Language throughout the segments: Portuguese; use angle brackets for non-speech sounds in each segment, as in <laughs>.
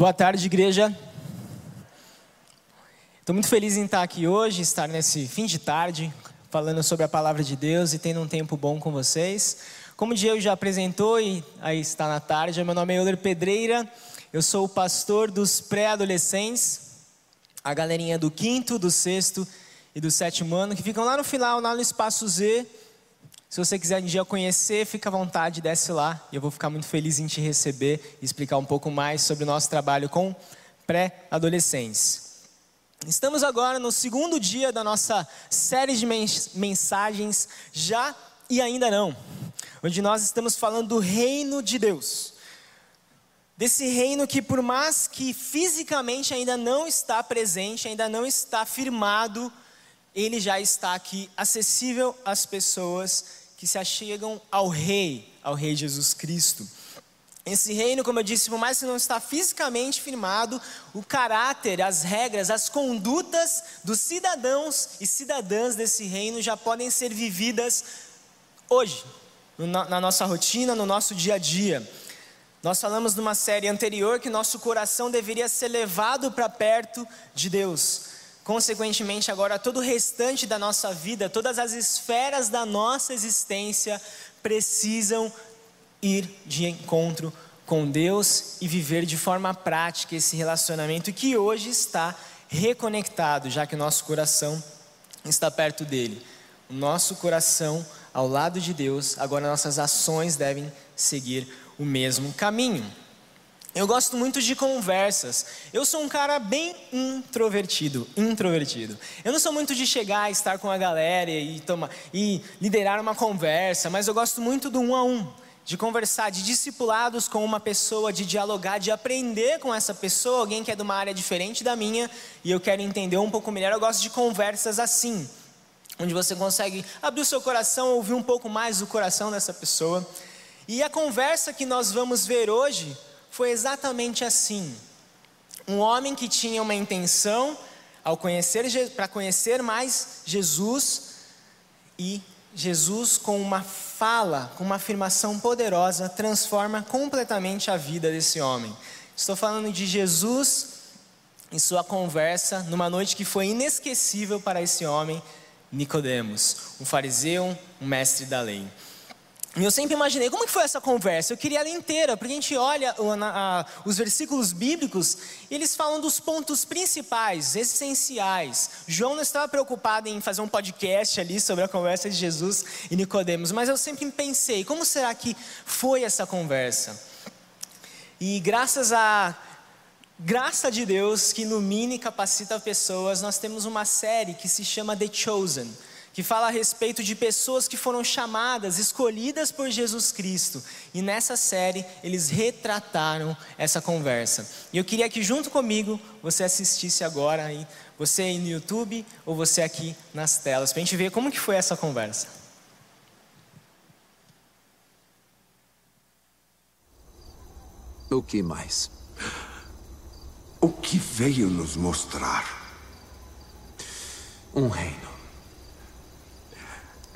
Boa tarde, igreja. Estou muito feliz em estar aqui hoje, estar nesse fim de tarde, falando sobre a palavra de Deus e tendo um tempo bom com vocês. Como o Diego já apresentou e aí está na tarde, meu nome é Euler Pedreira, eu sou o pastor dos pré-adolescentes, a galerinha do quinto, do sexto e do sétimo ano, que ficam lá no final, lá no espaço Z. Se você quiser um dia conhecer, fica à vontade, desce lá e eu vou ficar muito feliz em te receber e explicar um pouco mais sobre o nosso trabalho com pré-adolescentes. Estamos agora no segundo dia da nossa série de mensagens Já e Ainda Não, onde nós estamos falando do reino de Deus. Desse reino que, por mais que fisicamente ainda não está presente, ainda não está firmado, ele já está aqui acessível às pessoas que se achegam ao Rei, ao Rei Jesus Cristo. Esse reino, como eu disse, por mais que não está fisicamente firmado, o caráter, as regras, as condutas dos cidadãos e cidadãs desse reino já podem ser vividas hoje, na nossa rotina, no nosso dia a dia. Nós falamos numa série anterior que nosso coração deveria ser levado para perto de Deus. Consequentemente, agora todo o restante da nossa vida, todas as esferas da nossa existência precisam ir de encontro com Deus e viver de forma prática esse relacionamento que hoje está reconectado, já que o nosso coração está perto dele. O nosso coração ao lado de Deus, agora nossas ações devem seguir o mesmo caminho. Eu gosto muito de conversas. Eu sou um cara bem introvertido, introvertido. Eu não sou muito de chegar, estar com a galera e tomar e liderar uma conversa, mas eu gosto muito do um a um, de conversar, de discipulados com uma pessoa, de dialogar, de aprender com essa pessoa, alguém que é de uma área diferente da minha e eu quero entender um pouco melhor. Eu gosto de conversas assim, onde você consegue abrir o seu coração, ouvir um pouco mais do coração dessa pessoa. E a conversa que nós vamos ver hoje foi exatamente assim. Um homem que tinha uma intenção ao conhecer para conhecer mais Jesus e Jesus com uma fala, com uma afirmação poderosa, transforma completamente a vida desse homem. Estou falando de Jesus em sua conversa numa noite que foi inesquecível para esse homem, Nicodemos, um fariseu, um mestre da lei. E eu sempre imaginei, como que foi essa conversa? Eu queria ela inteira, porque a gente olha os versículos bíblicos, e eles falam dos pontos principais, essenciais. João não estava preocupado em fazer um podcast ali sobre a conversa de Jesus e Nicodemos, mas eu sempre pensei, como será que foi essa conversa? E graças a graça de Deus que ilumina e capacita pessoas, nós temos uma série que se chama The Chosen que fala a respeito de pessoas que foram chamadas, escolhidas por Jesus Cristo. E nessa série eles retrataram essa conversa. E eu queria que junto comigo você assistisse agora aí, você aí no YouTube ou você aqui nas telas, para a gente ver como que foi essa conversa. O que mais? O que veio nos mostrar? Um reino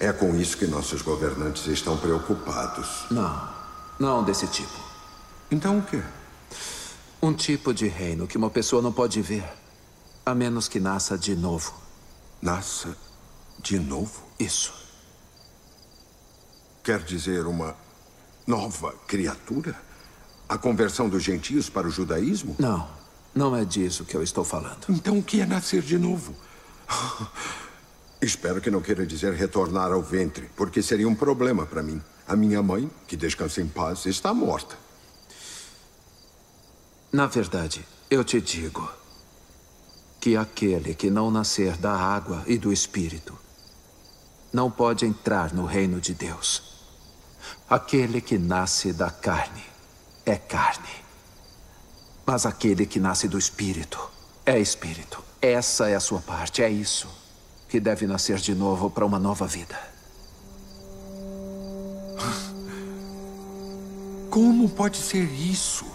é com isso que nossos governantes estão preocupados. Não, não desse tipo. Então o quê? Um tipo de reino que uma pessoa não pode ver, a menos que nasça de novo. Nasça de novo? Isso. Quer dizer, uma nova criatura? A conversão dos gentios para o judaísmo? Não, não é disso que eu estou falando. Então o que é nascer de novo? Espero que não queira dizer retornar ao ventre, porque seria um problema para mim. A minha mãe, que descansa em paz, está morta. Na verdade, eu te digo que aquele que não nascer da água e do espírito não pode entrar no reino de Deus. Aquele que nasce da carne é carne. Mas aquele que nasce do espírito é espírito. Essa é a sua parte, é isso que deve nascer de novo para uma nova vida. Como pode ser isso?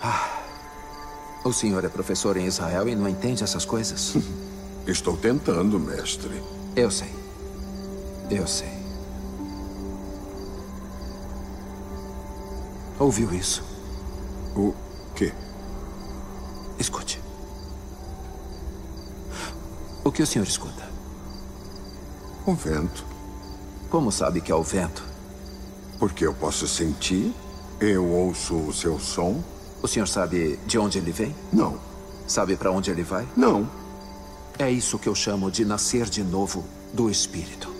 Ah, o senhor é professor em Israel e não entende essas coisas? <laughs> Estou tentando, mestre. Eu sei. Eu sei. Ouviu isso? O quê? Escute. O que o senhor escuta? O vento. Como sabe que é o vento? Porque eu posso sentir, eu ouço o seu som. O senhor sabe de onde ele vem? Não. Sabe para onde ele vai? Não. É isso que eu chamo de nascer de novo do Espírito.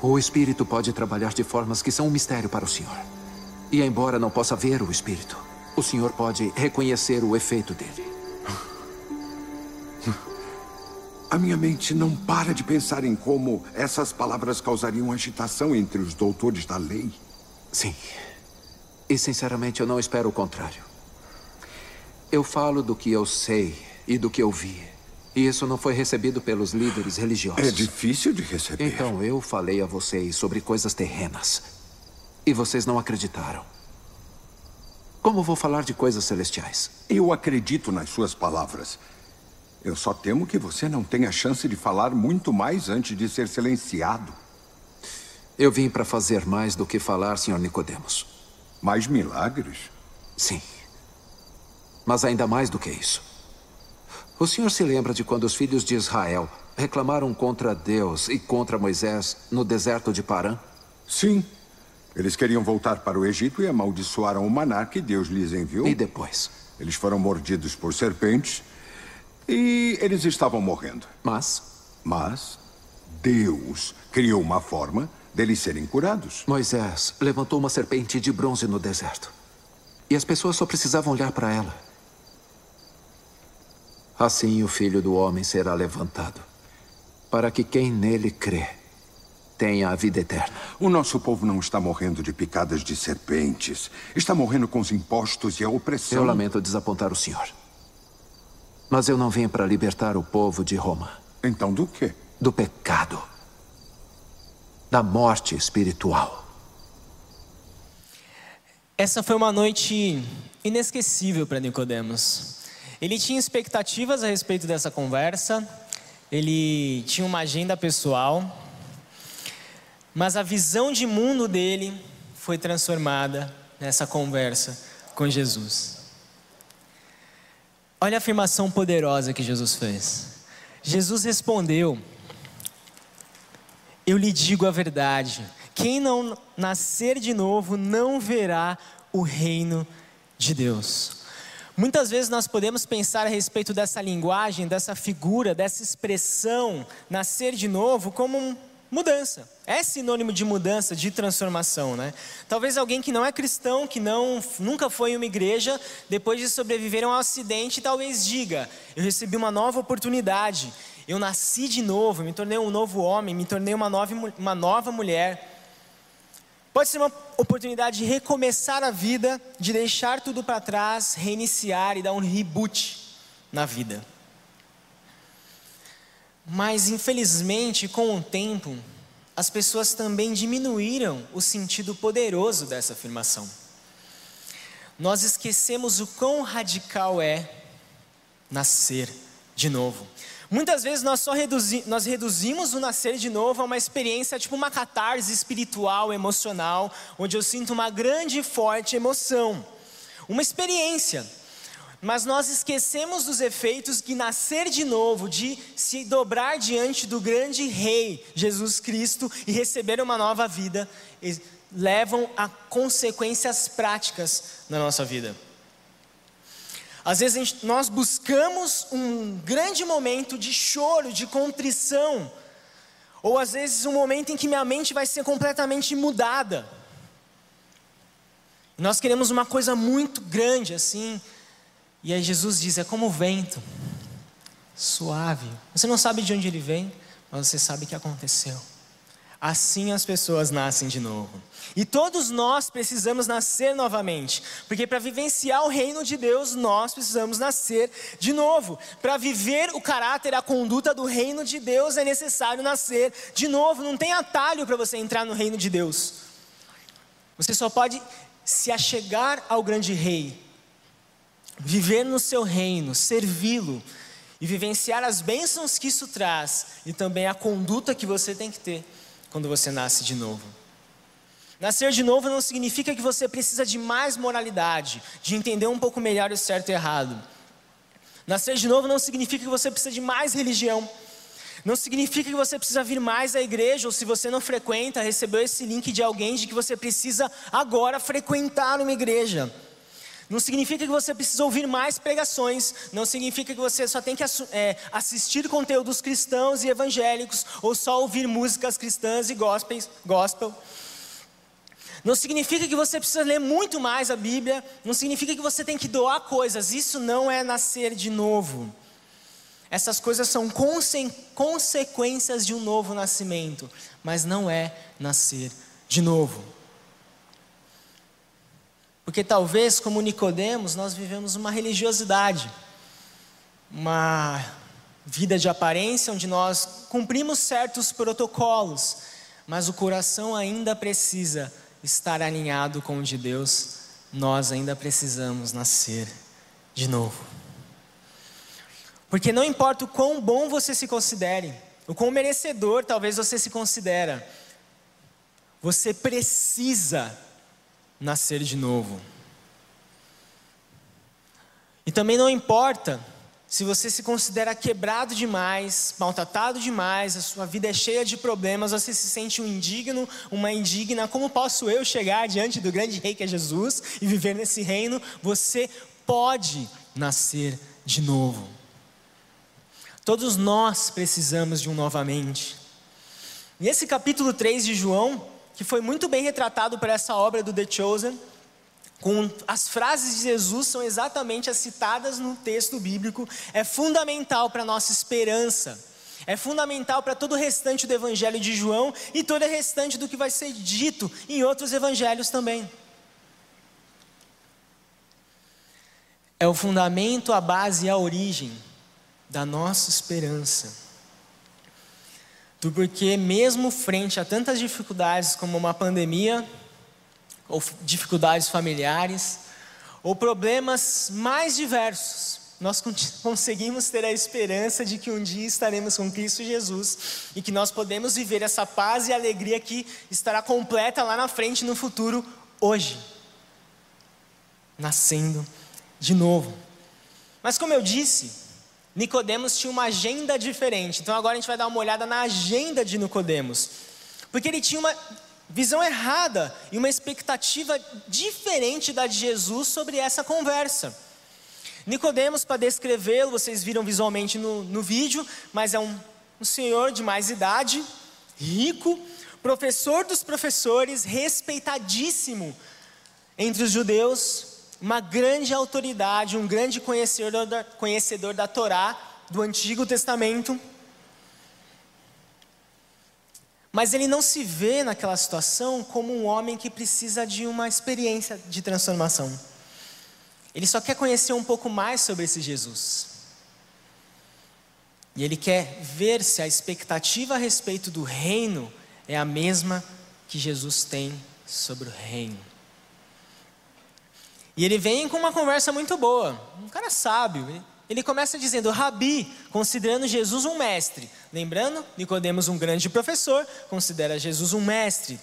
O Espírito pode trabalhar de formas que são um mistério para o senhor. E embora não possa ver o Espírito, o senhor pode reconhecer o efeito dele. <laughs> A minha mente não para de pensar em como essas palavras causariam agitação entre os doutores da lei. Sim. E sinceramente eu não espero o contrário. Eu falo do que eu sei e do que eu vi. E isso não foi recebido pelos líderes religiosos. É difícil de receber. Então eu falei a vocês sobre coisas terrenas. E vocês não acreditaram. Como vou falar de coisas celestiais? Eu acredito nas suas palavras. Eu só temo que você não tenha chance de falar muito mais antes de ser silenciado. Eu vim para fazer mais do que falar, Sr. Nicodemos. Mais milagres? Sim. Mas ainda mais do que isso. O senhor se lembra de quando os filhos de Israel reclamaram contra Deus e contra Moisés no deserto de Parã? Sim. Eles queriam voltar para o Egito e amaldiçoaram o maná que Deus lhes enviou. E depois? Eles foram mordidos por serpentes e eles estavam morrendo. Mas? Mas Deus criou uma forma deles serem curados. Moisés levantou uma serpente de bronze no deserto. E as pessoas só precisavam olhar para ela. Assim o filho do homem será levantado, para que quem nele crê tenha a vida eterna. O nosso povo não está morrendo de picadas de serpentes. Está morrendo com os impostos e a opressão. Eu lamento desapontar o senhor. Mas eu não vim para libertar o povo de Roma. Então do quê? Do pecado. Da morte espiritual. Essa foi uma noite inesquecível para Nicodemos. Ele tinha expectativas a respeito dessa conversa, ele tinha uma agenda pessoal, mas a visão de mundo dele foi transformada nessa conversa com Jesus. Olha a afirmação poderosa que Jesus fez. Jesus respondeu: Eu lhe digo a verdade, quem não nascer de novo não verá o reino de Deus. Muitas vezes nós podemos pensar a respeito dessa linguagem, dessa figura, dessa expressão, nascer de novo, como um mudança. É sinônimo de mudança, de transformação, né? Talvez alguém que não é cristão, que não nunca foi em uma igreja, depois de sobreviver a um acidente, talvez diga: eu recebi uma nova oportunidade, eu nasci de novo, me tornei um novo homem, me tornei uma nova, uma nova mulher. Pode ser uma oportunidade de recomeçar a vida, de deixar tudo para trás, reiniciar e dar um reboot na vida. Mas, infelizmente, com o tempo, as pessoas também diminuíram o sentido poderoso dessa afirmação. Nós esquecemos o quão radical é nascer de novo. Muitas vezes nós só reduzi, nós reduzimos o nascer de novo a uma experiência tipo uma catarse espiritual, emocional, onde eu sinto uma grande e forte emoção. Uma experiência mas nós esquecemos dos efeitos que nascer de novo, de se dobrar diante do grande Rei Jesus Cristo e receber uma nova vida, levam a consequências práticas na nossa vida. Às vezes gente, nós buscamos um grande momento de choro, de contrição, ou às vezes um momento em que minha mente vai ser completamente mudada. Nós queremos uma coisa muito grande assim, e aí Jesus diz: é como o vento, suave. Você não sabe de onde ele vem, mas você sabe o que aconteceu. Assim as pessoas nascem de novo. E todos nós precisamos nascer novamente, porque para vivenciar o reino de Deus, nós precisamos nascer de novo. Para viver o caráter, a conduta do reino de Deus, é necessário nascer de novo. Não tem atalho para você entrar no reino de Deus. Você só pode se achegar ao grande rei viver no seu reino, servi-lo e vivenciar as bênçãos que isso traz e também a conduta que você tem que ter quando você nasce de novo. Nascer de novo não significa que você precisa de mais moralidade, de entender um pouco melhor o certo e errado. Nascer de novo não significa que você precisa de mais religião. Não significa que você precisa vir mais à igreja, ou se você não frequenta, recebeu esse link de alguém de que você precisa agora frequentar uma igreja. Não significa que você precisa ouvir mais pregações, não significa que você só tem que é, assistir conteúdos cristãos e evangélicos, ou só ouvir músicas cristãs e gospel. gospel. Não significa que você precisa ler muito mais a Bíblia, não significa que você tem que doar coisas, isso não é nascer de novo. Essas coisas são conse consequências de um novo nascimento, mas não é nascer de novo. Porque talvez, como Nicodemos, nós vivemos uma religiosidade, uma vida de aparência onde nós cumprimos certos protocolos, mas o coração ainda precisa estar alinhado com o de Deus, nós ainda precisamos nascer de novo. Porque não importa o quão bom você se considere, o quão merecedor talvez você se considera, você precisa nascer de novo. E também não importa se você se considera quebrado demais, maltratado demais, a sua vida é cheia de problemas, você se sente um indigno, uma indigna, como posso eu chegar diante do grande rei que é Jesus e viver nesse reino? Você pode nascer de novo. Todos nós precisamos de um novamente. E esse capítulo 3 de João, que foi muito bem retratado por essa obra do The Chosen, com as frases de Jesus são exatamente as citadas no texto bíblico, é fundamental para a nossa esperança. É fundamental para todo o restante do evangelho de João e todo o restante do que vai ser dito em outros evangelhos também. É o fundamento, a base e a origem da nossa esperança. Do porquê, mesmo frente a tantas dificuldades como uma pandemia, ou dificuldades familiares, ou problemas mais diversos, nós <laughs> conseguimos ter a esperança de que um dia estaremos com Cristo Jesus e que nós podemos viver essa paz e alegria que estará completa lá na frente no futuro, hoje, nascendo de novo. Mas como eu disse, Nicodemos tinha uma agenda diferente. Então agora a gente vai dar uma olhada na agenda de Nicodemos. Porque ele tinha uma visão errada e uma expectativa diferente da de Jesus sobre essa conversa. Nicodemos, para descrevê-lo, vocês viram visualmente no, no vídeo, mas é um, um senhor de mais idade, rico, professor dos professores, respeitadíssimo entre os judeus, uma grande autoridade, um grande conhecedor da, conhecedor da Torá, do Antigo Testamento. Mas ele não se vê naquela situação como um homem que precisa de uma experiência de transformação. Ele só quer conhecer um pouco mais sobre esse Jesus. E ele quer ver se a expectativa a respeito do reino é a mesma que Jesus tem sobre o reino. E ele vem com uma conversa muito boa, um cara sábio. Ele começa dizendo, Rabi, considerando Jesus um mestre. Lembrando, Nicodemos um grande professor, considera Jesus um mestre,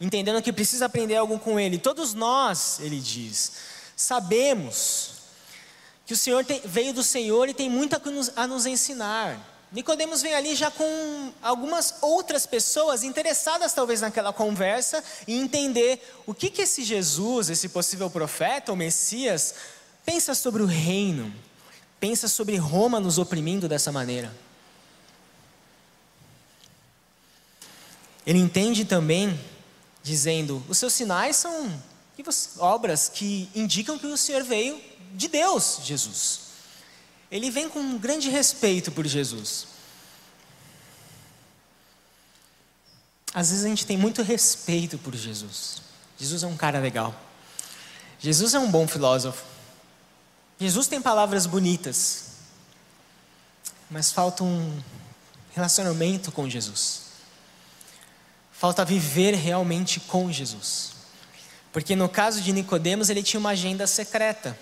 entendendo que precisa aprender algo com ele. Todos nós, ele diz, sabemos que o Senhor tem, veio do Senhor e tem muito a nos, a nos ensinar. Nicodemos vem ali já com algumas outras pessoas interessadas talvez naquela conversa e entender o que que esse Jesus, esse possível profeta ou Messias, pensa sobre o reino pensa sobre Roma nos oprimindo dessa maneira. Ele entende também, dizendo: os seus sinais são obras que indicam que o Senhor veio de Deus, Jesus. Ele vem com um grande respeito por Jesus. Às vezes a gente tem muito respeito por Jesus. Jesus é um cara legal. Jesus é um bom filósofo. Jesus tem palavras bonitas, mas falta um relacionamento com Jesus. Falta viver realmente com Jesus. Porque no caso de Nicodemos, ele tinha uma agenda secreta.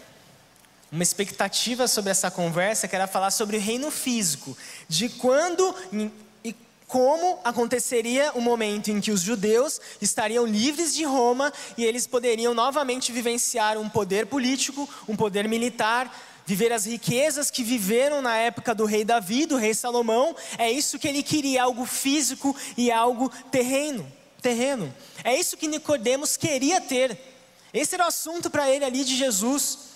Uma expectativa sobre essa conversa que era falar sobre o reino físico, de quando e como aconteceria o momento em que os judeus estariam livres de Roma e eles poderiam novamente vivenciar um poder político, um poder militar, viver as riquezas que viveram na época do rei Davi, do rei Salomão. É isso que ele queria, algo físico e algo terreno, terreno. É isso que Nicodemos queria ter. Esse era o assunto para ele ali de Jesus.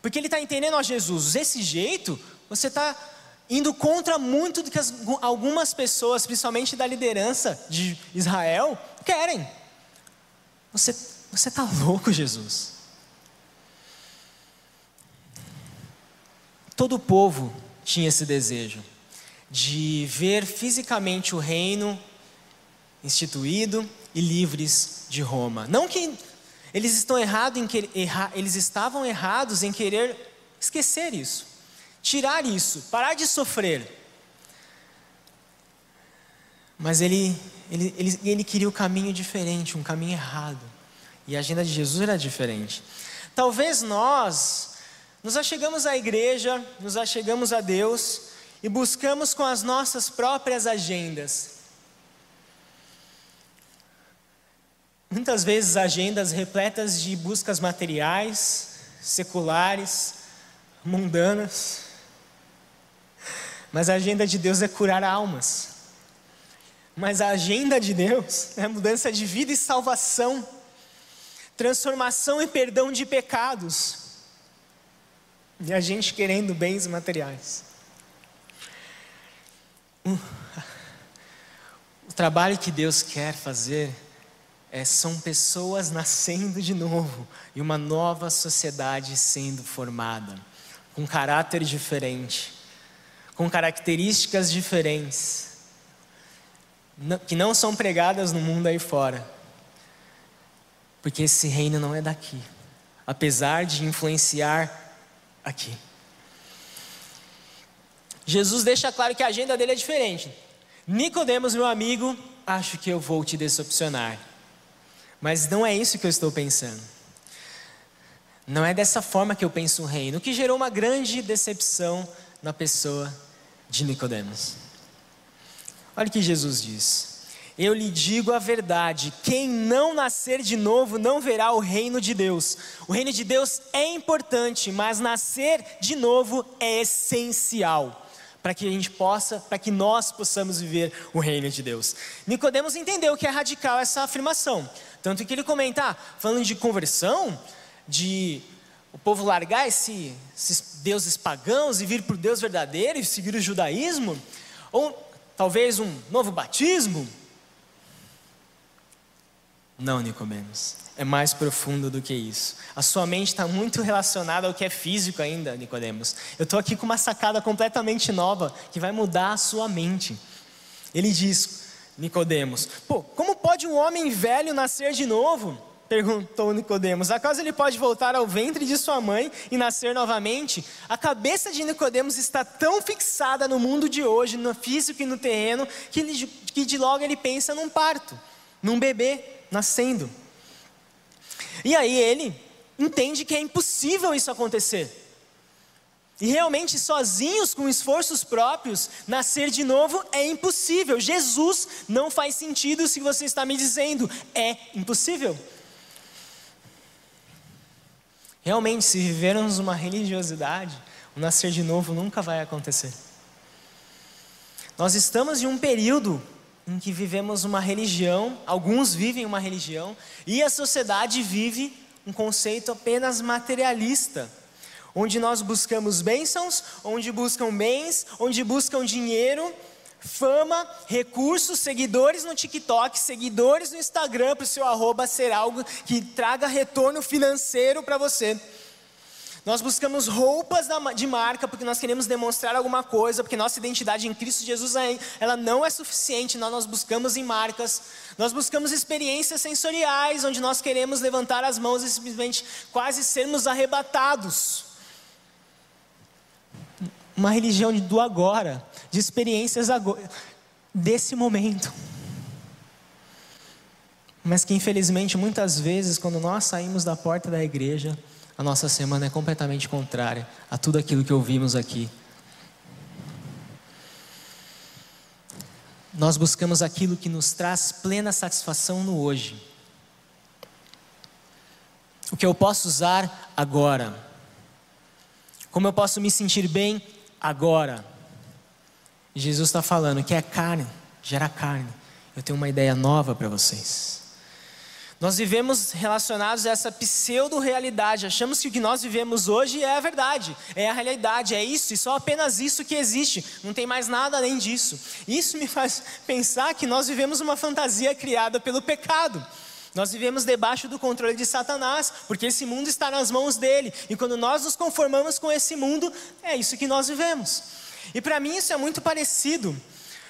Porque ele está entendendo, ó Jesus, desse jeito, você está indo contra muito do que as, algumas pessoas, principalmente da liderança de Israel, querem. Você você está louco, Jesus. Todo o povo tinha esse desejo de ver fisicamente o reino instituído e livres de Roma. Não que eles estão em que, erra, eles estavam errados em querer esquecer isso tirar isso, parar de sofrer. Mas ele, ele, ele, ele queria um caminho diferente, um caminho errado. E a agenda de Jesus era diferente. Talvez nós nos achegamos à igreja, nos achegamos a Deus e buscamos com as nossas próprias agendas. Muitas vezes agendas repletas de buscas materiais, seculares, mundanas. Mas a agenda de Deus é curar almas. Mas a agenda de Deus é mudança de vida e salvação, transformação e perdão de pecados. E a gente querendo bens materiais. O trabalho que Deus quer fazer é, são pessoas <laughs> nascendo de novo e uma nova sociedade sendo formada, com caráter diferente com características diferentes, que não são pregadas no mundo aí fora, porque esse reino não é daqui, apesar de influenciar aqui. Jesus deixa claro que a agenda dele é diferente. Nicodemos, meu amigo, acho que eu vou te decepcionar. Mas não é isso que eu estou pensando. Não é dessa forma que eu penso o reino, o que gerou uma grande decepção na pessoa de Nicodemos. Olha o que Jesus diz: Eu lhe digo a verdade, quem não nascer de novo não verá o reino de Deus. O reino de Deus é importante, mas nascer de novo é essencial para que a gente possa, para que nós possamos viver o reino de Deus. Nicodemos entendeu que é radical essa afirmação, tanto que ele comenta, ah, falando de conversão, de o povo largar esse, esses deuses pagãos e vir para o Deus verdadeiro e seguir o judaísmo? Ou talvez um novo batismo? Não, Nicodemos. É mais profundo do que isso. A sua mente está muito relacionada ao que é físico ainda, Nicodemos. Eu estou aqui com uma sacada completamente nova que vai mudar a sua mente. Ele diz, Nicodemos, pô, como pode um homem velho nascer de novo? Perguntou Nicodemos: Acaso ele pode voltar ao ventre de sua mãe e nascer novamente? A cabeça de Nicodemos está tão fixada no mundo de hoje, no físico e no terreno, que, ele, que de logo ele pensa num parto, num bebê nascendo. E aí ele entende que é impossível isso acontecer. E realmente, sozinhos, com esforços próprios, nascer de novo é impossível. Jesus não faz sentido se você está me dizendo, é impossível. Realmente, se vivermos uma religiosidade, o nascer de novo nunca vai acontecer. Nós estamos em um período em que vivemos uma religião, alguns vivem uma religião, e a sociedade vive um conceito apenas materialista, onde nós buscamos bênçãos, onde buscam bens, onde buscam dinheiro, fama, recursos, seguidores no TikTok, seguidores no Instagram para o seu arroba ser algo que traga retorno financeiro para você. Nós buscamos roupas de marca porque nós queremos demonstrar alguma coisa, porque nossa identidade em Cristo Jesus ela não é suficiente, nós, nós buscamos em marcas. Nós buscamos experiências sensoriais, onde nós queremos levantar as mãos e simplesmente quase sermos arrebatados uma religião do agora, de experiências agora, desse momento. Mas que infelizmente muitas vezes, quando nós saímos da porta da igreja, a nossa semana é completamente contrária a tudo aquilo que ouvimos aqui. nós buscamos aquilo que nos traz plena satisfação no hoje. O que eu posso usar agora. Como eu posso me sentir bem agora. Jesus está falando que é carne, gera carne. Eu tenho uma ideia nova para vocês. Nós vivemos relacionados a essa pseudo-realidade, achamos que o que nós vivemos hoje é a verdade, é a realidade, é isso e só apenas isso que existe, não tem mais nada além disso. Isso me <laughs> faz pensar que nós vivemos uma fantasia criada pelo pecado. Nós vivemos debaixo do controle de Satanás, porque esse mundo está nas mãos dele, e quando nós nos conformamos com esse mundo, é isso que nós vivemos. E para mim isso é muito parecido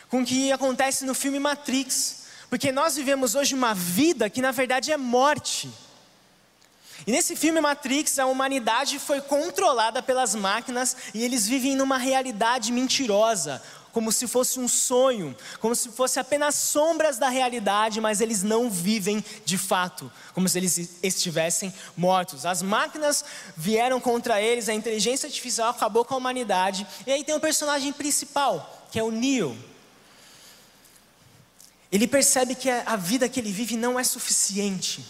com o que acontece no filme Matrix. Porque nós vivemos hoje uma vida que na verdade é morte. E nesse filme Matrix, a humanidade foi controlada pelas máquinas e eles vivem numa realidade mentirosa, como se fosse um sonho, como se fosse apenas sombras da realidade, mas eles não vivem de fato, como se eles estivessem mortos. As máquinas vieram contra eles, a inteligência artificial acabou com a humanidade. E aí tem o personagem principal, que é o Neo. Ele percebe que a vida que ele vive não é suficiente.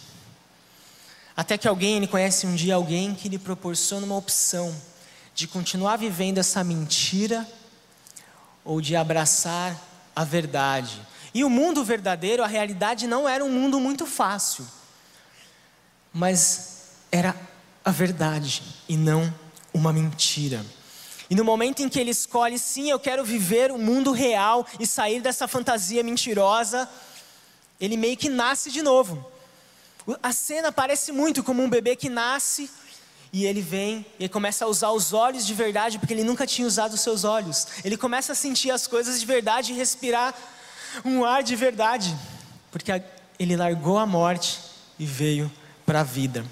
Até que alguém, ele conhece um dia alguém que lhe proporciona uma opção de continuar vivendo essa mentira ou de abraçar a verdade. E o mundo verdadeiro, a realidade não era um mundo muito fácil, mas era a verdade e não uma mentira. E no momento em que ele escolhe, sim, eu quero viver o mundo real e sair dessa fantasia mentirosa, ele meio que nasce de novo. A cena parece muito como um bebê que nasce e ele vem e começa a usar os olhos de verdade, porque ele nunca tinha usado os seus olhos. Ele começa a sentir as coisas de verdade e respirar um ar de verdade, porque ele largou a morte e veio para a vida.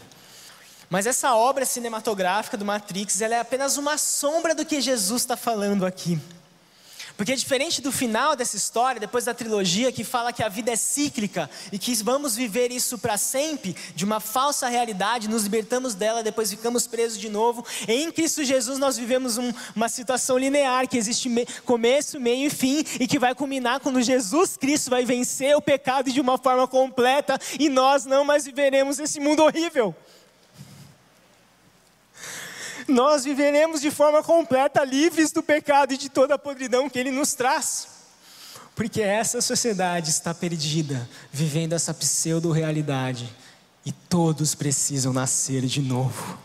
Mas essa obra cinematográfica do Matrix, ela é apenas uma sombra do que Jesus está falando aqui. Porque diferente do final dessa história, depois da trilogia que fala que a vida é cíclica e que vamos viver isso para sempre, de uma falsa realidade, nos libertamos dela, depois ficamos presos de novo. Em Cristo Jesus nós vivemos um, uma situação linear que existe me, começo, meio e fim e que vai culminar quando Jesus Cristo vai vencer o pecado de uma forma completa e nós não mais viveremos esse mundo horrível nós viveremos de forma completa, livres do pecado e de toda a podridão que ele nos traz. Porque essa sociedade está perdida, vivendo essa pseudo-realidade, e todos precisam nascer de novo.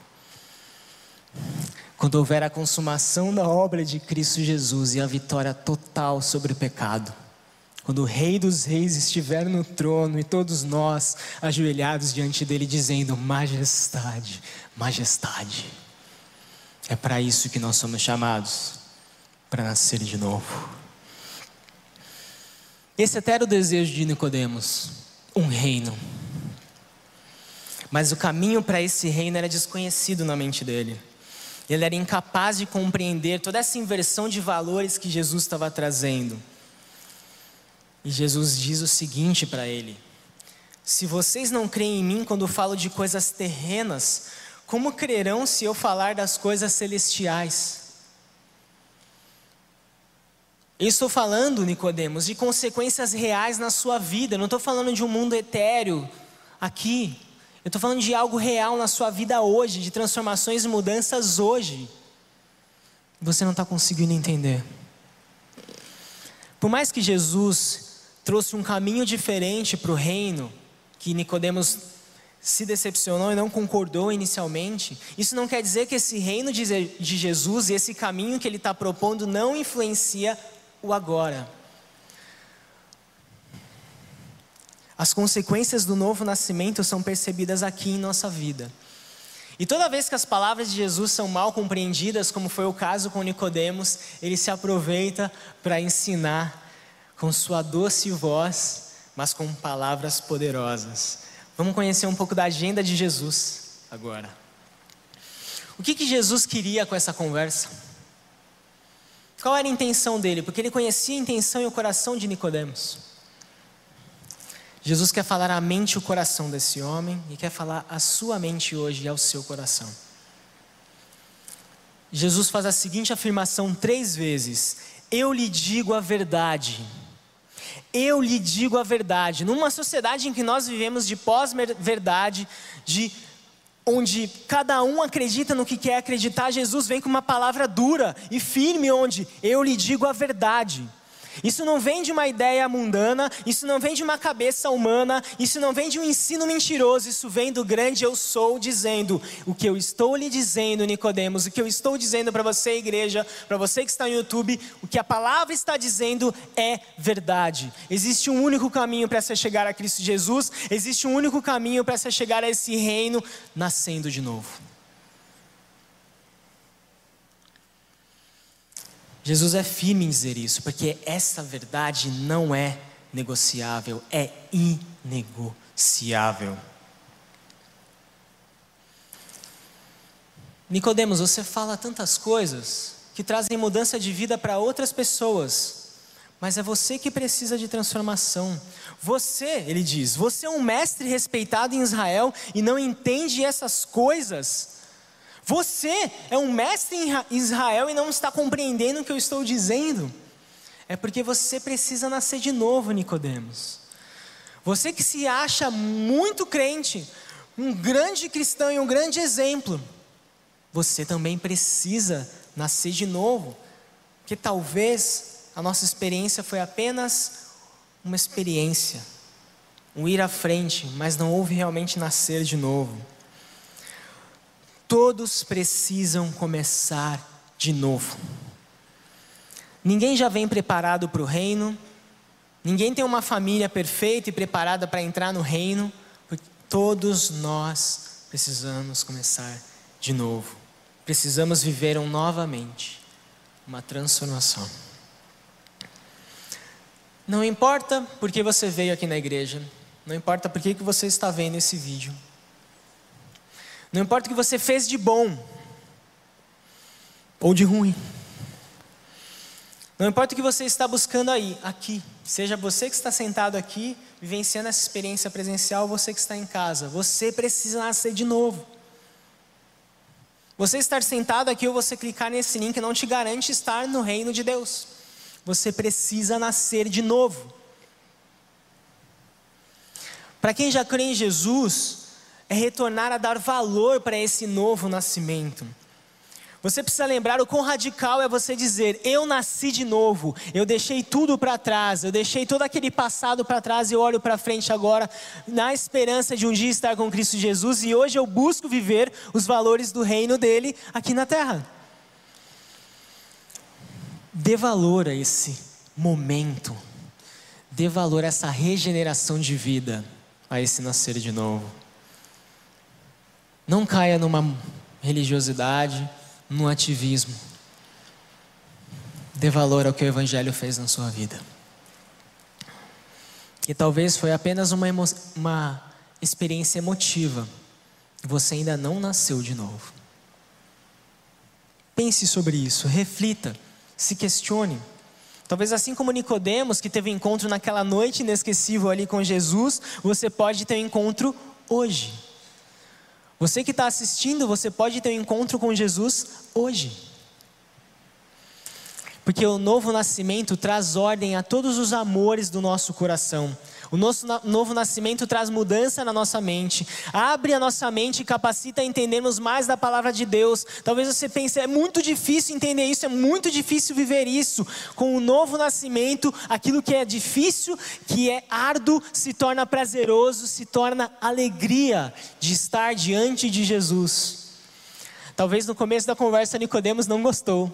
Quando houver a consumação da obra de Cristo Jesus e a vitória total sobre o pecado, quando o Rei dos Reis estiver no trono e todos nós ajoelhados diante dele, dizendo: Majestade, Majestade. É para isso que nós somos chamados para nascer de novo. Esse até era o desejo de Nicodemos, um reino. Mas o caminho para esse reino era desconhecido na mente dele. Ele era incapaz de compreender toda essa inversão de valores que Jesus estava trazendo. E Jesus diz o seguinte para ele: Se vocês não creem em mim quando falo de coisas terrenas, como crerão se eu falar das coisas celestiais? Eu estou falando, Nicodemos, de consequências reais na sua vida. Eu não estou falando de um mundo etéreo aqui. Eu estou falando de algo real na sua vida hoje, de transformações e mudanças hoje. Você não está conseguindo entender. Por mais que Jesus trouxe um caminho diferente para o reino, que Nicodemos se decepcionou e não concordou inicialmente, isso não quer dizer que esse reino de Jesus e esse caminho que ele está propondo não influencia o agora. As consequências do novo nascimento são percebidas aqui em nossa vida. E toda vez que as palavras de Jesus são mal compreendidas, como foi o caso com Nicodemos, ele se aproveita para ensinar com sua doce voz, mas com palavras poderosas. Vamos conhecer um pouco da agenda de Jesus agora. O que, que Jesus queria com essa conversa? Qual era a intenção dele? Porque ele conhecia a intenção e o coração de Nicodemos. Jesus quer falar a mente e o coração desse homem e quer falar a sua mente hoje e ao seu coração. Jesus faz a seguinte afirmação três vezes: Eu lhe digo a verdade. Eu lhe digo a verdade. Numa sociedade em que nós vivemos de pós-verdade, de onde cada um acredita no que quer acreditar, Jesus vem com uma palavra dura e firme, onde eu lhe digo a verdade. Isso não vem de uma ideia mundana, isso não vem de uma cabeça humana, isso não vem de um ensino mentiroso, isso vem do grande eu sou dizendo o que eu estou lhe dizendo, Nicodemos, o que eu estou dizendo para você, igreja, para você que está no YouTube, o que a palavra está dizendo é verdade. Existe um único caminho para se chegar a Cristo Jesus, existe um único caminho para se chegar a esse reino nascendo de novo. Jesus é firme em dizer isso, porque essa verdade não é negociável, é inegociável. Nicodemos, você fala tantas coisas que trazem mudança de vida para outras pessoas, mas é você que precisa de transformação. Você, ele diz, você é um mestre respeitado em Israel e não entende essas coisas. Você é um mestre em Israel e não está compreendendo o que eu estou dizendo. É porque você precisa nascer de novo, Nicodemos. Você que se acha muito crente, um grande cristão e um grande exemplo, você também precisa nascer de novo, porque talvez a nossa experiência foi apenas uma experiência, um ir à frente, mas não houve realmente nascer de novo. Todos precisam começar de novo. Ninguém já vem preparado para o reino, ninguém tem uma família perfeita e preparada para entrar no reino, porque todos nós precisamos começar de novo. Precisamos viver um novamente, uma transformação. Não importa porque você veio aqui na igreja, não importa porque que você está vendo esse vídeo. Não importa o que você fez de bom ou de ruim. Não importa o que você está buscando aí, aqui. Seja você que está sentado aqui, vivenciando essa experiência presencial, ou você que está em casa. Você precisa nascer de novo. Você estar sentado aqui ou você clicar nesse link não te garante estar no reino de Deus. Você precisa nascer de novo. Para quem já crê em Jesus, é retornar a dar valor para esse novo nascimento. Você precisa lembrar o quão radical é você dizer: Eu nasci de novo, eu deixei tudo para trás, eu deixei todo aquele passado para trás e olho para frente agora, na esperança de um dia estar com Cristo Jesus e hoje eu busco viver os valores do reino dele aqui na terra. Dê valor a esse momento, dê valor a essa regeneração de vida, a esse nascer de novo. Não caia numa religiosidade, num ativismo. Dê valor ao que o Evangelho fez na sua vida. E talvez foi apenas uma, uma experiência emotiva. Você ainda não nasceu de novo. Pense sobre isso, reflita, se questione. Talvez assim como Nicodemos, que teve um encontro naquela noite inesquecível ali com Jesus, você pode ter um encontro hoje. Você que está assistindo, você pode ter um encontro com Jesus hoje. Porque o novo nascimento traz ordem a todos os amores do nosso coração. O nosso novo nascimento traz mudança na nossa mente, abre a nossa mente e capacita a entendermos mais da palavra de Deus. Talvez você pense, é muito difícil entender isso, é muito difícil viver isso. Com o novo nascimento, aquilo que é difícil, que é árduo, se torna prazeroso, se torna alegria de estar diante de Jesus. Talvez no começo da conversa Nicodemos não gostou.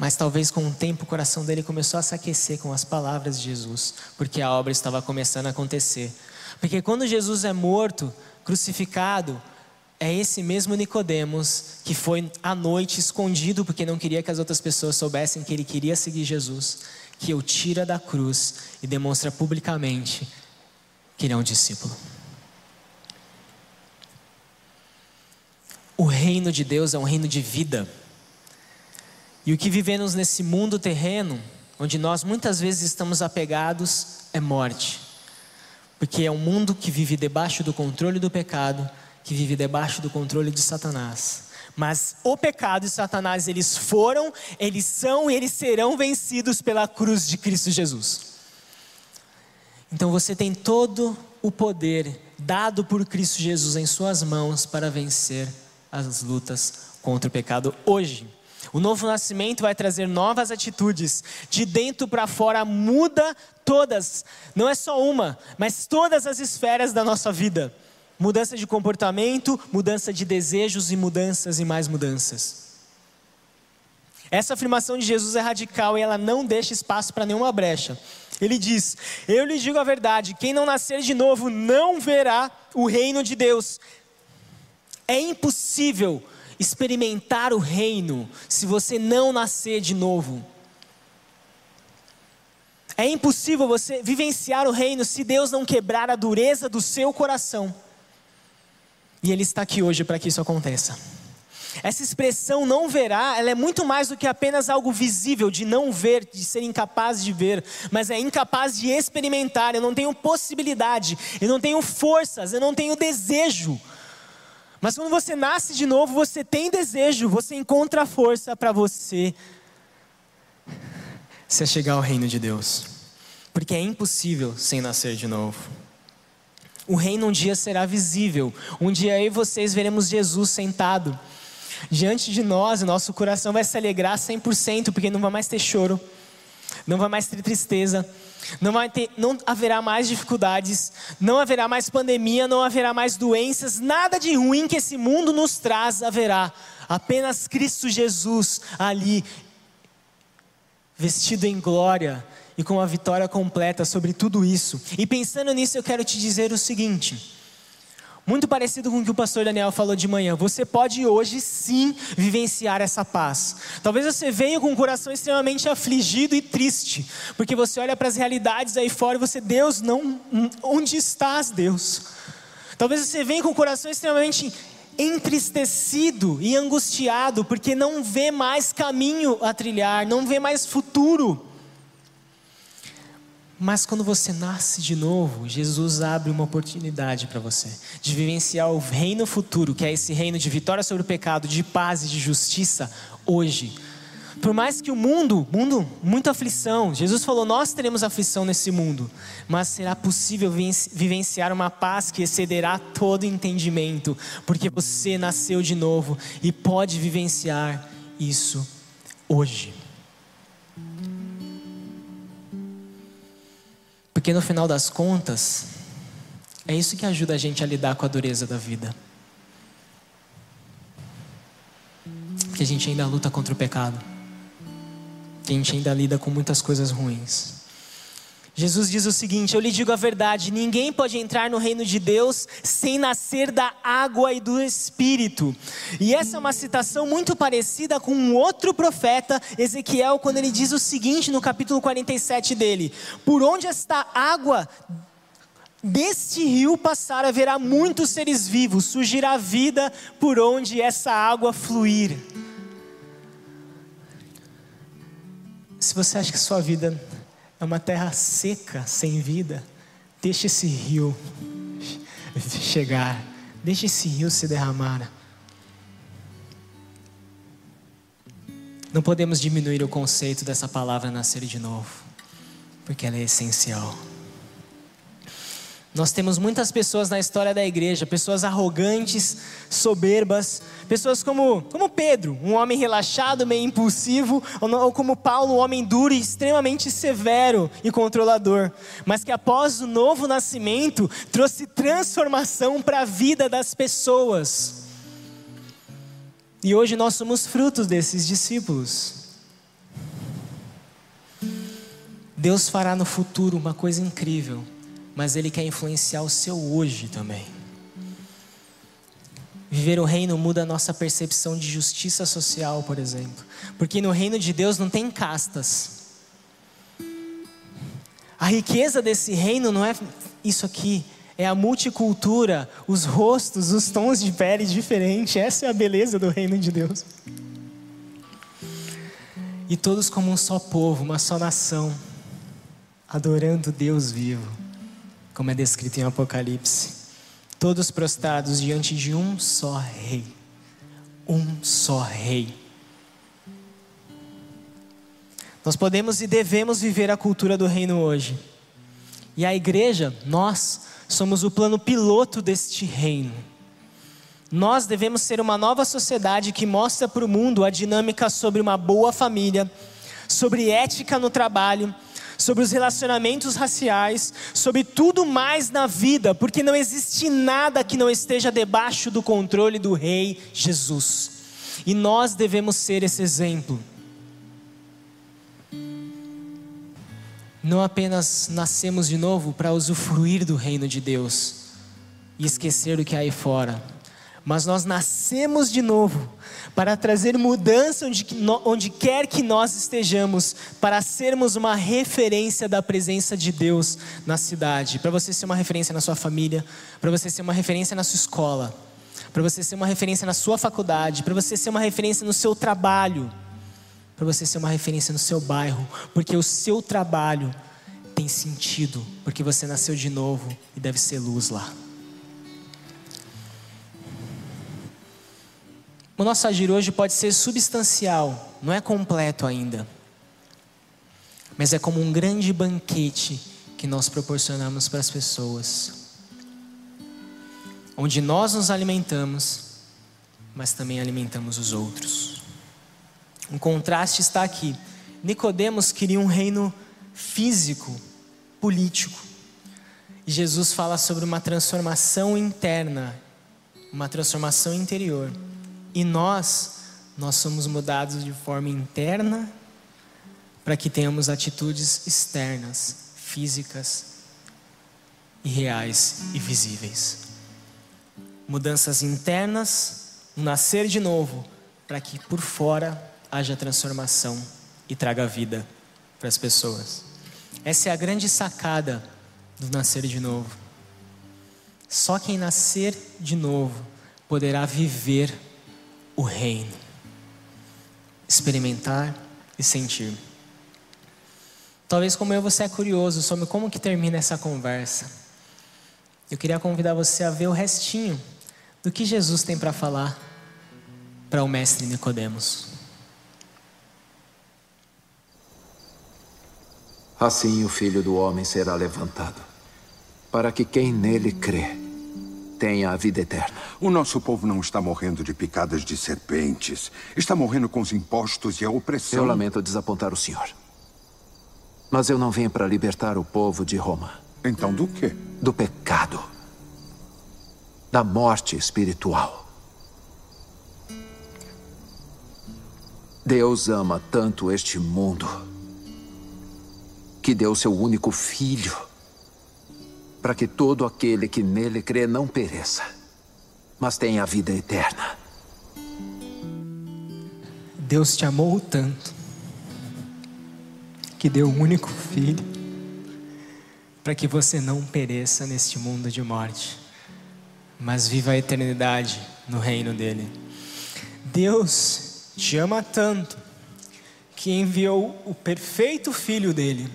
Mas talvez com o tempo o coração dele começou a se aquecer com as palavras de Jesus, porque a obra estava começando a acontecer. Porque quando Jesus é morto, crucificado, é esse mesmo Nicodemos que foi à noite escondido porque não queria que as outras pessoas soubessem que ele queria seguir Jesus, que o tira da cruz e demonstra publicamente que ele é um discípulo. O reino de Deus é um reino de vida. E o que vivemos nesse mundo terreno, onde nós muitas vezes estamos apegados, é morte. Porque é um mundo que vive debaixo do controle do pecado, que vive debaixo do controle de Satanás. Mas o pecado e Satanás, eles foram, eles são e eles serão vencidos pela cruz de Cristo Jesus. Então você tem todo o poder dado por Cristo Jesus em suas mãos para vencer as lutas contra o pecado hoje. O novo nascimento vai trazer novas atitudes, de dentro para fora, muda todas, não é só uma, mas todas as esferas da nossa vida. Mudança de comportamento, mudança de desejos e mudanças e mais mudanças. Essa afirmação de Jesus é radical e ela não deixa espaço para nenhuma brecha. Ele diz: Eu lhe digo a verdade, quem não nascer de novo não verá o reino de Deus. É impossível experimentar o reino se você não nascer de novo. É impossível você vivenciar o reino se Deus não quebrar a dureza do seu coração. E Ele está aqui hoje para que isso aconteça. Essa expressão não verá, ela é muito mais do que apenas algo visível, de não ver, de ser incapaz de ver, mas é incapaz de experimentar. Eu não tenho possibilidade, eu não tenho forças, eu não tenho desejo. Mas quando você nasce de novo, você tem desejo, você encontra força para você se chegar ao reino de Deus. Porque é impossível sem nascer de novo. O reino um dia será visível. Um dia e vocês veremos Jesus sentado diante de nós, nosso coração vai se alegrar 100%, porque não vai mais ter choro, não vai mais ter tristeza, não, vai ter, não haverá mais dificuldades, não haverá mais pandemia, não haverá mais doenças, nada de ruim que esse mundo nos traz haverá. Apenas Cristo Jesus ali, vestido em glória e com a vitória completa sobre tudo isso. E pensando nisso, eu quero te dizer o seguinte. Muito parecido com o que o pastor Daniel falou de manhã. Você pode hoje sim vivenciar essa paz. Talvez você venha com o coração extremamente afligido e triste, porque você olha para as realidades aí fora e você, Deus, não, onde estás, Deus? Talvez você venha com o coração extremamente entristecido e angustiado, porque não vê mais caminho a trilhar, não vê mais futuro. Mas quando você nasce de novo, Jesus abre uma oportunidade para você de vivenciar o reino futuro, que é esse reino de vitória sobre o pecado, de paz e de justiça hoje. Por mais que o mundo, mundo, muita aflição, Jesus falou: nós teremos aflição nesse mundo, mas será possível vivenciar uma paz que excederá todo entendimento, porque você nasceu de novo e pode vivenciar isso hoje. Porque no final das contas, é isso que ajuda a gente a lidar com a dureza da vida. Porque a gente ainda luta contra o pecado. Que a gente ainda lida com muitas coisas ruins. Jesus diz o seguinte: Eu lhe digo a verdade, ninguém pode entrar no reino de Deus sem nascer da água e do Espírito. E essa é uma citação muito parecida com um outro profeta, Ezequiel, quando ele diz o seguinte no capítulo 47 dele: Por onde está água deste rio passar, haverá muitos seres vivos, surgirá vida por onde essa água fluir. Se você acha que sua vida é uma terra seca, sem vida. Deixe esse rio chegar, deixe esse rio se derramar. Não podemos diminuir o conceito dessa palavra nascer de novo, porque ela é essencial. Nós temos muitas pessoas na história da igreja, pessoas arrogantes, soberbas, pessoas como, como Pedro, um homem relaxado, meio impulsivo, ou, ou como Paulo, um homem duro e extremamente severo e controlador, mas que após o novo nascimento trouxe transformação para a vida das pessoas. E hoje nós somos frutos desses discípulos. Deus fará no futuro uma coisa incrível mas Ele quer influenciar o seu hoje também. Viver o reino muda a nossa percepção de justiça social, por exemplo, porque no reino de Deus não tem castas. A riqueza desse reino não é isso aqui, é a multicultura, os rostos, os tons de pele diferentes. Essa é a beleza do reino de Deus. E todos como um só povo, uma só nação, adorando Deus vivo como é descrito em Apocalipse. Todos prostrados diante de um só rei. Um só rei. Nós podemos e devemos viver a cultura do reino hoje. E a igreja, nós, somos o plano piloto deste reino. Nós devemos ser uma nova sociedade que mostra para o mundo a dinâmica sobre uma boa família, sobre ética no trabalho, sobre os relacionamentos raciais, sobre tudo mais na vida, porque não existe nada que não esteja debaixo do controle do Rei Jesus. E nós devemos ser esse exemplo. não apenas nascemos de novo para usufruir do reino de Deus e esquecer do que há aí fora, mas nós nascemos de novo para trazer mudança onde, onde quer que nós estejamos, para sermos uma referência da presença de Deus na cidade, para você ser uma referência na sua família, para você ser uma referência na sua escola, para você ser uma referência na sua faculdade, para você ser uma referência no seu trabalho para você ser uma referência no seu bairro, porque o seu trabalho tem sentido, porque você nasceu de novo e deve ser luz lá. O nosso agir hoje pode ser substancial, não é completo ainda, mas é como um grande banquete que nós proporcionamos para as pessoas, onde nós nos alimentamos, mas também alimentamos os outros. Um contraste está aqui. Nicodemos queria um reino físico, político. E Jesus fala sobre uma transformação interna, uma transformação interior. E nós, nós somos mudados de forma interna para que tenhamos atitudes externas, físicas e reais e visíveis. Mudanças internas, um nascer de novo, para que por fora haja transformação e traga vida para as pessoas. Essa é a grande sacada do nascer de novo. Só quem nascer de novo poderá viver o reino, experimentar e sentir. Talvez como eu você é curioso sobre como que termina essa conversa. Eu queria convidar você a ver o restinho do que Jesus tem para falar para o mestre Nicodemos. Assim o filho do homem será levantado, para que quem nele crê tenha a vida eterna. O nosso povo não está morrendo de picadas de serpentes. Está morrendo com os impostos e a opressão. Eu lamento desapontar o senhor. Mas eu não vim para libertar o povo de Roma. Então do quê? Do pecado. Da morte espiritual. Deus ama tanto este mundo que deu seu único filho, para que todo aquele que nele crê não pereça, mas tenha a vida eterna. Deus te amou tanto que deu o um único filho para que você não pereça neste mundo de morte, mas viva a eternidade no reino dele. Deus te ama tanto que enviou o perfeito filho dele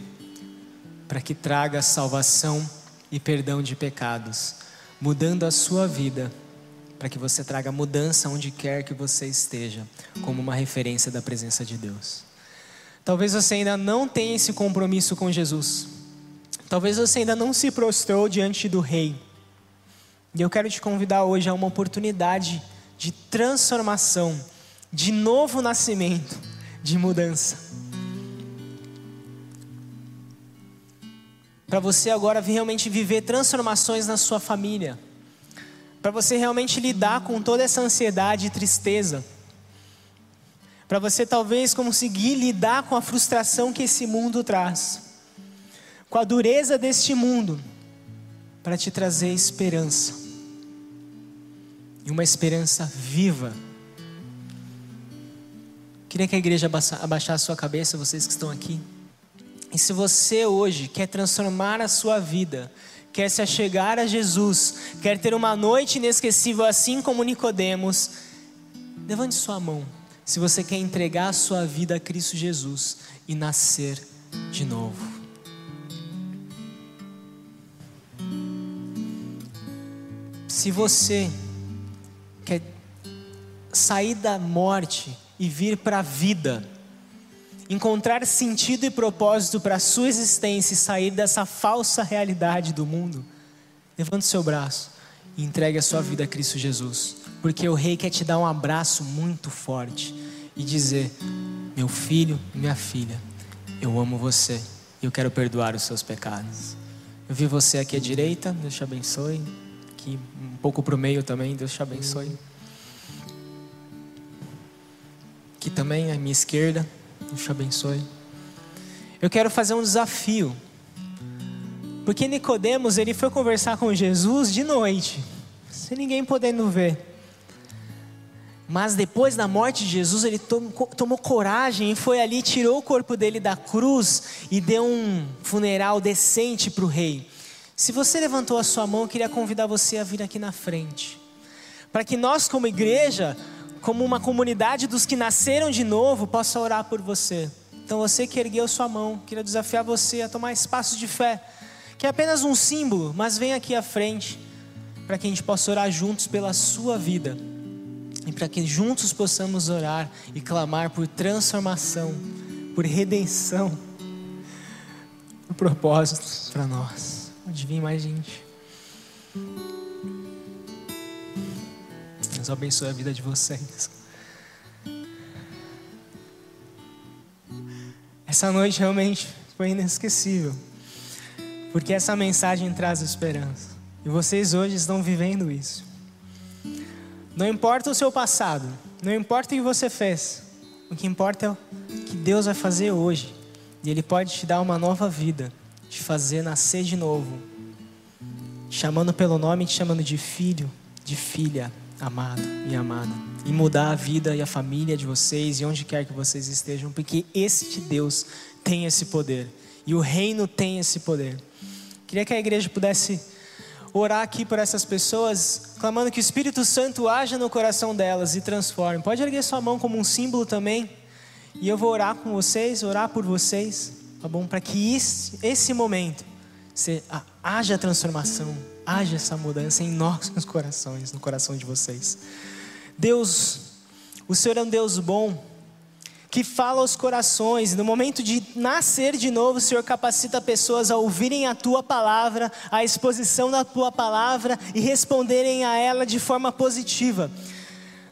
para que traga salvação e perdão de pecados, mudando a sua vida, para que você traga mudança onde quer que você esteja, como uma referência da presença de Deus. Talvez você ainda não tenha esse compromisso com Jesus. Talvez você ainda não se prostrou diante do Rei. E eu quero te convidar hoje a uma oportunidade de transformação, de novo nascimento, de mudança. Para você agora realmente viver transformações na sua família, para você realmente lidar com toda essa ansiedade e tristeza, para você talvez conseguir lidar com a frustração que esse mundo traz, com a dureza deste mundo, para te trazer esperança, e uma esperança viva. Queria que a igreja abaixasse a sua cabeça, vocês que estão aqui. E se você hoje quer transformar a sua vida, quer se achegar a Jesus, quer ter uma noite inesquecível assim como Nicodemos, levante sua mão. Se você quer entregar a sua vida a Cristo Jesus e nascer de novo. Se você quer sair da morte e vir para a vida, encontrar sentido e propósito para a sua existência e sair dessa falsa realidade do mundo, levante seu braço e entregue a sua vida a Cristo Jesus, porque o Rei quer te dar um abraço muito forte e dizer: Meu filho, minha filha, eu amo você e eu quero perdoar os seus pecados. Eu vi você aqui à direita, Deus te abençoe. Aqui um pouco para o meio também, Deus te abençoe. Aqui também, à minha esquerda, Deus te abençoe. Eu quero fazer um desafio. Porque Nicodemos, ele foi conversar com Jesus de noite, sem ninguém podendo ver. Mas depois da morte de Jesus, ele tomou, tomou, coragem e foi ali, tirou o corpo dele da cruz e deu um funeral decente para o rei. Se você levantou a sua mão, eu queria convidar você a vir aqui na frente. Para que nós, como igreja, como uma comunidade dos que nasceram de novo, possa orar por você. Então você que ergueu sua mão, queria desafiar você a tomar espaço de fé, que é apenas um símbolo, mas vem aqui à frente, para que a gente possa orar juntos pela sua vida. E para que juntos possamos orar e clamar por transformação, por redenção, por propósitos para nós. Vir mais gente. Deus abençoe a vida de vocês. Essa noite realmente foi inesquecível, porque essa mensagem traz esperança. E vocês hoje estão vivendo isso. Não importa o seu passado, não importa o que você fez, o que importa é o que Deus vai fazer hoje. E Ele pode te dar uma nova vida, te fazer nascer de novo, chamando pelo nome, te chamando de filho, de filha amado e amada, e mudar a vida e a família de vocês e onde quer que vocês estejam, porque este Deus tem esse poder e o reino tem esse poder. Queria que a igreja pudesse orar aqui por essas pessoas, clamando que o Espírito Santo haja no coração delas e transforme. Pode erguer sua mão como um símbolo também, e eu vou orar com vocês, orar por vocês, tá bom? Para que esse, esse momento se, haja transformação haja essa mudança em nossos corações, no coração de vocês. Deus, o Senhor é um Deus bom, que fala aos corações, no momento de nascer de novo, o Senhor capacita pessoas a ouvirem a tua palavra, a exposição da tua palavra e responderem a ela de forma positiva.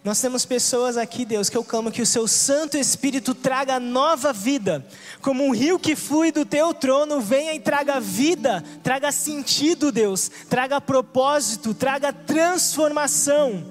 Nós temos pessoas aqui, Deus, que eu clamo que o seu Santo Espírito traga nova vida, como um rio que flui do teu trono, venha e traga vida, traga sentido, Deus, traga propósito, traga transformação.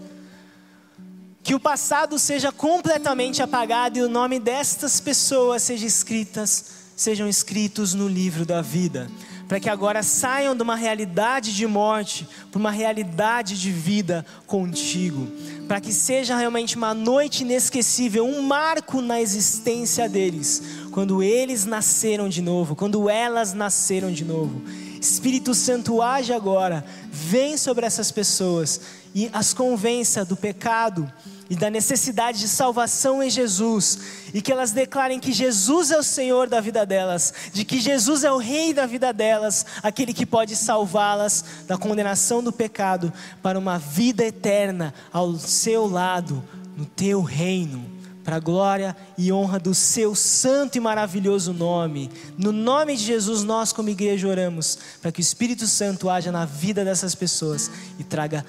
Que o passado seja completamente apagado e o nome destas pessoas seja escritas, sejam escritos no livro da vida. Para que agora saiam de uma realidade de morte para uma realidade de vida contigo, para que seja realmente uma noite inesquecível, um marco na existência deles, quando eles nasceram de novo, quando elas nasceram de novo. Espírito Santo age agora, vem sobre essas pessoas e as convença do pecado, e da necessidade de salvação em Jesus, e que elas declarem que Jesus é o Senhor da vida delas, de que Jesus é o Rei da vida delas, aquele que pode salvá-las da condenação do pecado para uma vida eterna ao seu lado, no teu reino, para a glória e honra do seu santo e maravilhoso nome. No nome de Jesus, nós, como igreja, oramos para que o Espírito Santo haja na vida dessas pessoas e traga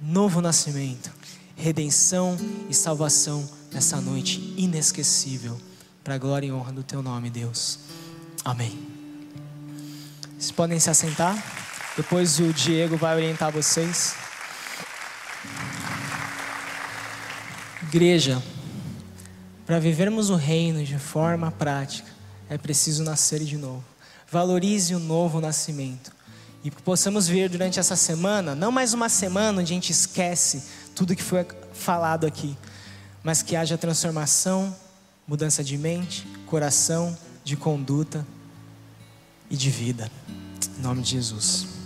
novo nascimento redenção e salvação nessa noite inesquecível, para a glória e honra do teu nome, Deus. Amém. Vocês podem se assentar, depois o Diego vai orientar vocês. Igreja, para vivermos o reino de forma prática, é preciso nascer de novo. Valorize o novo nascimento. E possamos ver durante essa semana, não mais uma semana onde a gente esquece tudo que foi falado aqui, mas que haja transformação, mudança de mente, coração, de conduta e de vida. Em nome de Jesus.